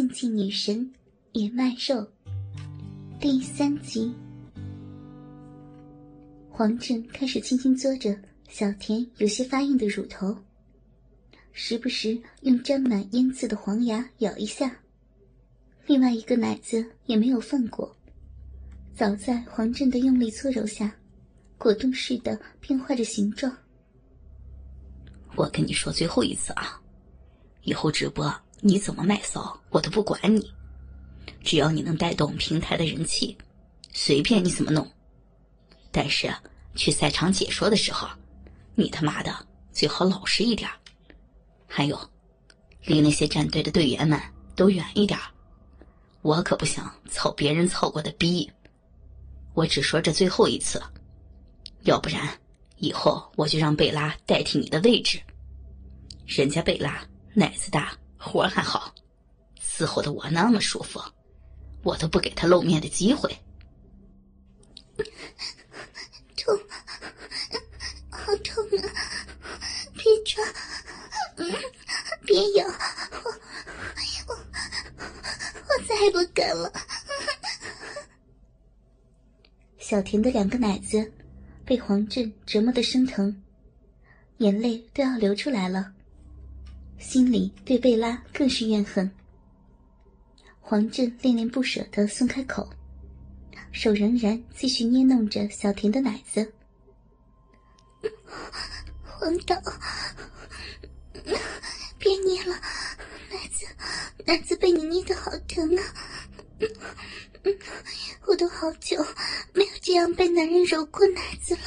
禁忌女神也卖肉第三集，黄振开始轻轻嘬着小田有些发硬的乳头，时不时用沾满烟渍的黄牙咬一下。另外一个奶子也没有放过，早在黄振的用力搓揉下，果冻似的变化着形状。我跟你说最后一次啊，以后直播。你怎么卖骚，我都不管你，只要你能带动平台的人气，随便你怎么弄。但是去赛场解说的时候，你他妈的最好老实一点。还有，离那些战队的队员们都远一点。我可不想操别人操过的逼。我只说这最后一次，要不然以后我就让贝拉代替你的位置。人家贝拉奶子大。活还好，伺候的我那么舒服，我都不给他露面的机会。痛，好痛啊！别抓，别咬，我我我再也不敢了。小田的两个奶子被黄振折磨的生疼，眼泪都要流出来了。心里对贝拉更是怨恨。黄振恋恋不舍的松开口，手仍然继续捏弄着小田的奶子。黄导，别捏了，奶子，奶子被你捏的好疼啊！我都好久没有这样被男人揉过奶子了，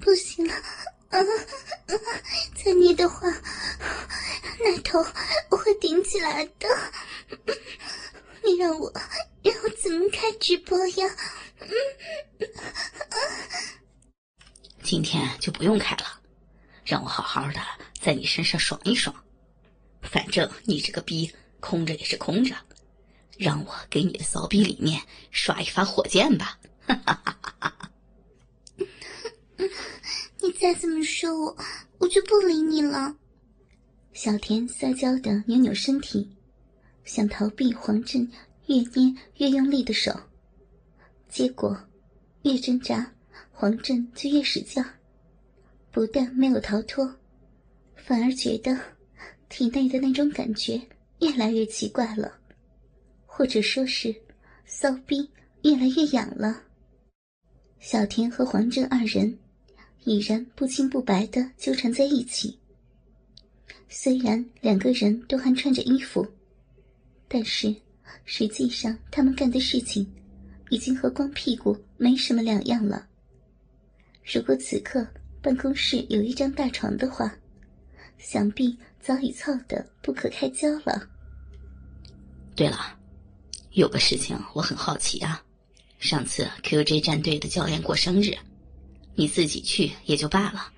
不行了。啊，再捏的话，奶头我会顶起来的。你让我让我怎么开直播呀？今天就不用开了，让我好好的在你身上爽一爽。反正你这个逼空着也是空着，让我给你的骚逼里面刷一发火箭吧！哈哈哈哈哈。你再这么说我，我就不理你了。小田撒娇的扭扭身体，想逃避黄振越捏越用力的手，结果越挣扎，黄振就越使劲，不但没有逃脱，反而觉得体内的那种感觉越来越奇怪了，或者说是骚逼越来越痒了。小田和黄振二人。已然不清不白的纠缠在一起。虽然两个人都还穿着衣服，但是实际上他们干的事情，已经和光屁股没什么两样了。如果此刻办公室有一张大床的话，想必早已操得不可开交了。对了，有个事情我很好奇啊，上次 QJ 战队的教练过生日。你自己去也就罢了，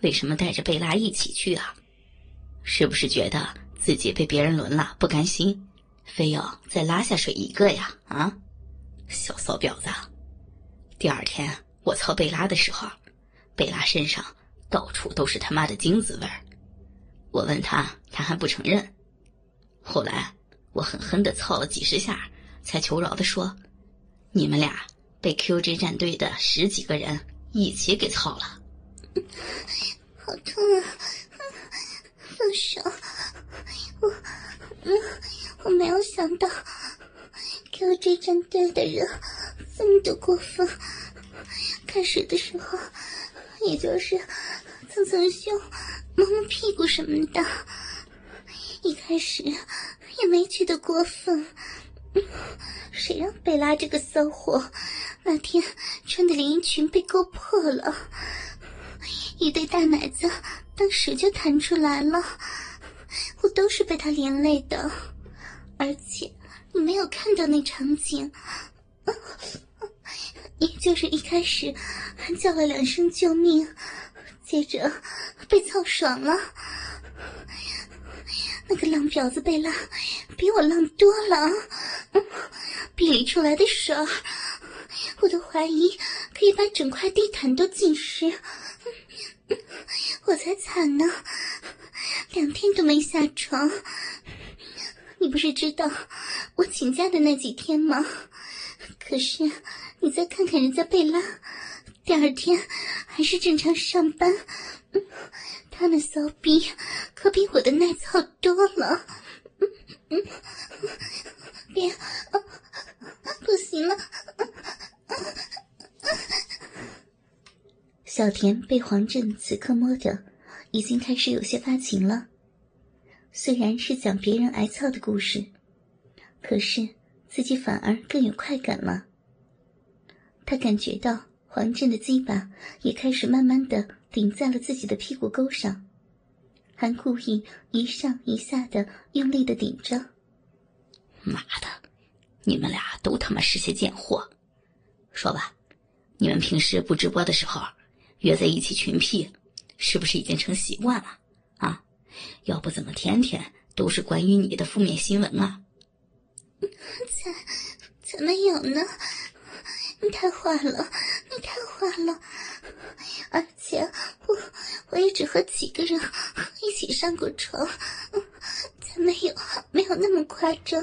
为什么带着贝拉一起去啊？是不是觉得自己被别人轮了不甘心，非要再拉下水一个呀？啊，小骚婊子！第二天我操贝拉的时候，贝拉身上到处都是他妈的精子味儿。我问他，他还不承认。后来我狠狠的操了几十下，才求饶的说：“你们俩被 QJ 战队的十几个人。”一起给操了，好痛啊！放手！我，我没有想到，QJ 战队的人这么的过分。开始的时候，也就是蹭蹭胸、摸摸屁股什么的，一开始也没觉得过分。谁让贝拉这个骚货那天穿的连衣裙被勾破了，一对大奶子当时就弹出来了，我都是被他连累的。而且你没有看到那场景，也就是一开始还叫了两声救命，接着被操爽了。那个浪婊子贝拉比我浪多了，逼里出来的水，我都怀疑可以把整块地毯都浸湿。我才惨呢，两天都没下床。你不是知道我请假的那几天吗？可是你再看看人家贝拉，第二天还是正常上班。他的骚逼可比我的耐操多了。嗯别，不行了。小田被黄振此刻摸着，已经开始有些发情了。虽然是讲别人挨操的故事，可是自己反而更有快感了。他感觉到黄振的鸡巴也开始慢慢的顶在了自己的屁股沟上，还故意一上一下的用力的顶着。妈的，你们俩都他妈是些贱货！说吧，你们平时不直播的时候，约在一起群屁是不是已经成习惯了？啊，要不怎么天天都是关于你的负面新闻啊？才才没有呢！你太坏了，你太坏了！而且我我也只和几个人一起上过床，才没有没有那么夸张。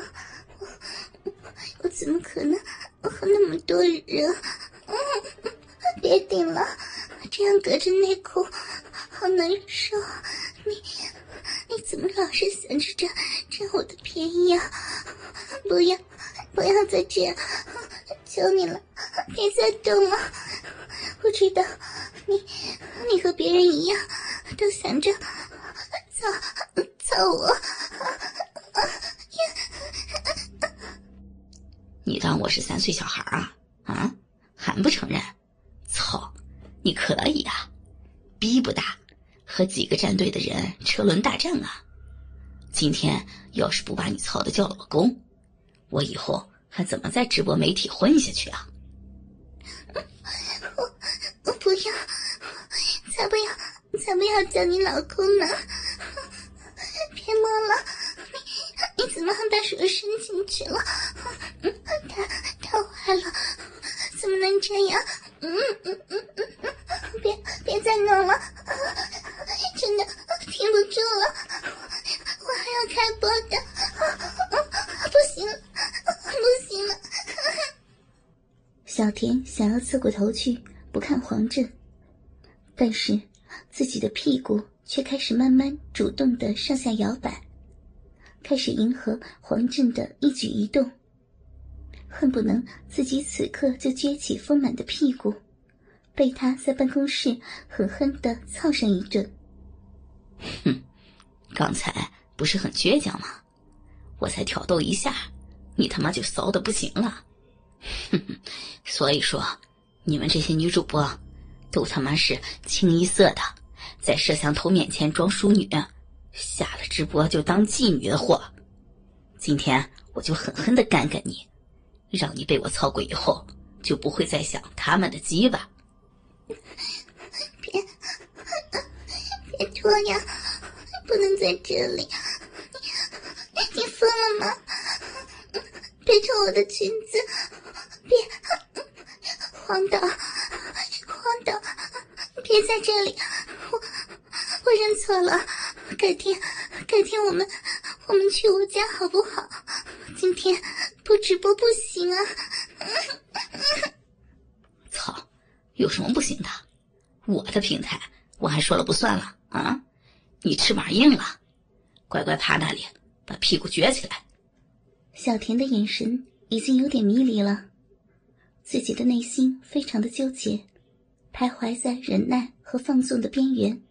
我我怎么可能和那么多人？别顶了，这样隔着内裤好难受。你你怎么老是想着占占我的便宜啊？不要不要再这样，求你了，别再动了。我知道你你和别人一样，都想着操操我。你当我是三岁小孩啊？啊，还不承认？操，你可以啊，逼不大，和几个战队的人车轮大战啊！今天要是不把你操的叫老公，我以后还怎么在直播媒体混下去啊？我我不要，才不要，才不要叫你老公呢！别摸了，你你怎么还把手伸进去了？太太坏了，怎么能这样？嗯嗯嗯嗯，别再弄了，真的停不住了，我还要开播的，不行了，不行了。小田想要侧过头去不看黄振，但是自己的屁股却开始慢慢主动的上下摇摆，开始迎合黄振的一举一动。恨不能自己此刻就撅起丰满的屁股，被他在办公室狠狠的操上一顿。哼，刚才不是很倔强吗？我才挑逗一下，你他妈就骚的不行了。哼哼，所以说，你们这些女主播，都他妈是清一色的在摄像头面前装淑女，下了直播就当妓女的货。今天我就狠狠的干干你。让你被我操过以后，就不会再想他们的鸡巴。别，别脱呀！不能在这里。你你疯了吗？别脱我的裙子！别，黄导，黄导，别在这里！我我认错了。改天，改天我们我们去我家好不好？今天。不直播不行啊！有什么不行的？我的平台我还说了不算了啊！你翅膀硬了，乖乖趴那里，把屁股撅起来。小田的眼神已经有点迷离了，自己的内心非常的纠结，徘徊在忍耐和放纵的边缘。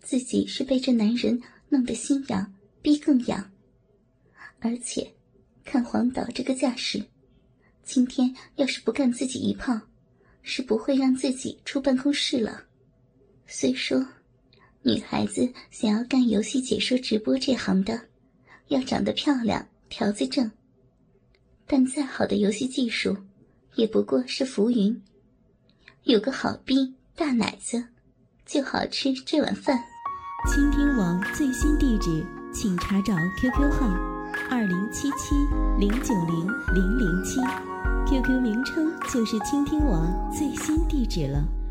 自己是被这男人弄得心痒，逼更痒，而且。看黄导这个架势，今天要是不干自己一炮，是不会让自己出办公室了。虽说，女孩子想要干游戏解说直播这行的，要长得漂亮、条子正，但再好的游戏技术，也不过是浮云。有个好逼大奶子，就好吃这碗饭。倾听网最新地址，请查找 QQ 号。二零七七零九零零零七，QQ 名称就是倾听网最新地址了。